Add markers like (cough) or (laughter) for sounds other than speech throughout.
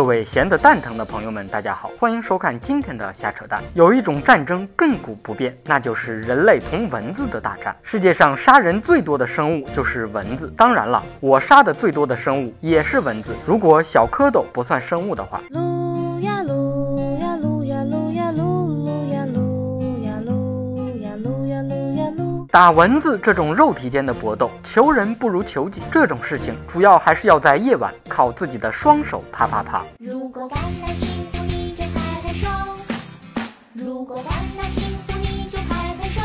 各位闲得蛋疼的朋友们，大家好，欢迎收看今天的瞎扯淡。有一种战争亘古不变，那就是人类同蚊子的大战。世界上杀人最多的生物就是蚊子，当然了，我杀的最多的生物也是蚊子。如果小蝌蚪不算生物的话。打蚊子这种肉体间的搏斗，求人不如求己。这种事情主要还是要在夜晚，靠自己的双手啪啪啪。如果感到幸福，你就拍拍手；如果感到幸福，你就拍拍手。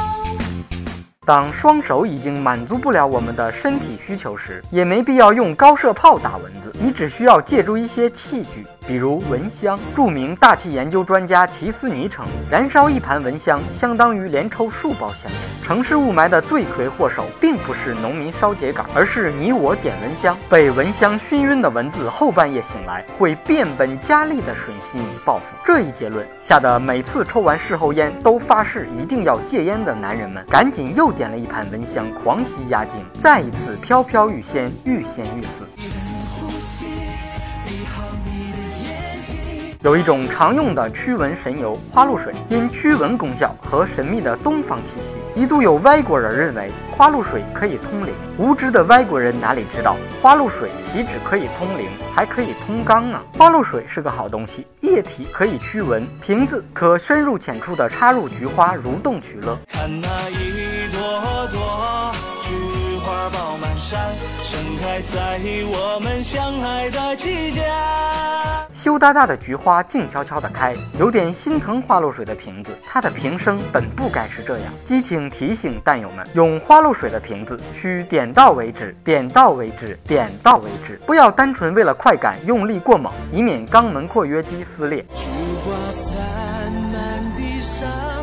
当双手已经满足不了我们的身体需求时，也没必要用高射炮打蚊子，你只需要借助一些器具。比如蚊香，著名大气研究专家齐斯尼称，燃烧一盘蚊香相当于连抽数包香烟。城市雾霾的罪魁祸首并不是农民烧秸秆，而是你我点蚊香。被蚊香熏晕的蚊子后半夜醒来，会变本加厉地吮吸你报复。这一结论吓得每次抽完事后烟都发誓一定要戒烟的男人们，赶紧又点了一盘蚊香狂吸压惊，再一次飘飘欲仙，欲仙欲死。有一种常用的驱蚊神油花露水，因驱蚊功效和神秘的东方气息，一度有外国人认为花露水可以通灵。无知的外国人哪里知道，花露水岂止可以通灵，还可以通肛啊！花露水是个好东西，液体可以驱蚊，瓶子可深入浅出的插入菊花，蠕动取乐。看那一朵朵菊花爆满山，盛开在我们相爱的季节。羞答答的菊花静悄悄地开，有点心疼花露水的瓶子，它的瓶身本不该是这样。激情提醒弹友们，用花露水的瓶子需点到为止，点到为止，点到为止，不要单纯为了快感用力过猛，以免肛门括约肌撕裂。菊花灿烂地上。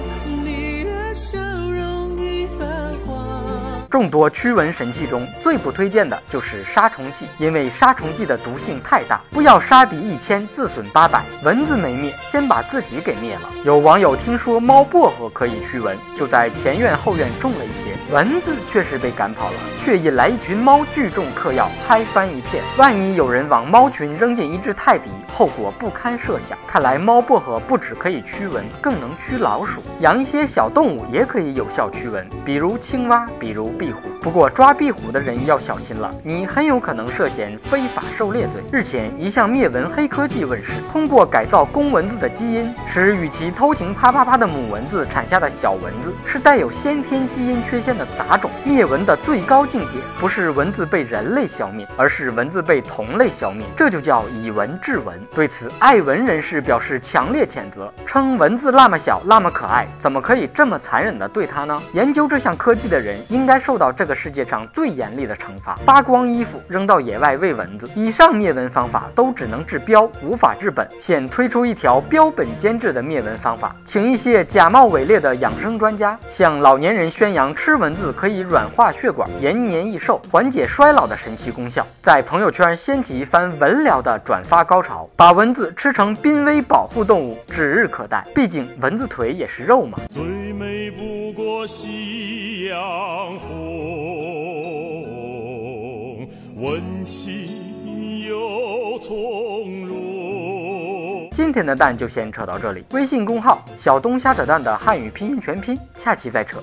众多驱蚊神器中最不推荐的就是杀虫剂，因为杀虫剂的毒性太大，不要杀敌一千自损八百，蚊子没灭，先把自己给灭了。有网友听说猫薄荷可以驱蚊，就在前院后院种了一些，蚊子确实被赶跑了，却引来一群猫聚众嗑药，嗨翻一片。万一有人往猫群扔进一只泰迪，后果不堪设想。看来猫薄荷不止可以驱蚊，更能驱老鼠。养一些小动物也可以有效驱蚊，比如青蛙，比如。(laughs) (laughs) 壁虎，不过抓壁虎的人要小心了，你很有可能涉嫌非法狩猎罪。日前，一项灭蚊黑科技问世，通过改造公蚊子的基因，使与其偷情啪啪啪的母蚊子产下的小蚊子是带有先天基因缺陷的杂种。灭蚊的最高境界不是蚊子被人类消灭，而是蚊子被同类消灭，这就叫以蚊治蚊。对此，爱蚊人士表示强烈谴责，称蚊子那么小，那么可爱，怎么可以这么残忍的对它呢？研究这项科技的人应该受。受到这个世界上最严厉的惩罚，扒光衣服扔到野外喂蚊子。以上灭蚊方法都只能治标，无法治本。现推出一条标本兼治的灭蚊方法，请一些假冒伪劣的养生专家向老年人宣扬吃蚊子可以软化血管、延年益寿、缓解衰老的神奇功效，在朋友圈掀起一番蚊疗的转发高潮，把蚊子吃成濒危保护动物指日可待。毕竟蚊子腿也是肉嘛。最美不过夕阳红。温馨又从容。今天的蛋就先扯到这里。微信公号“小东瞎扯蛋”的汉语拼音全拼，下期再扯。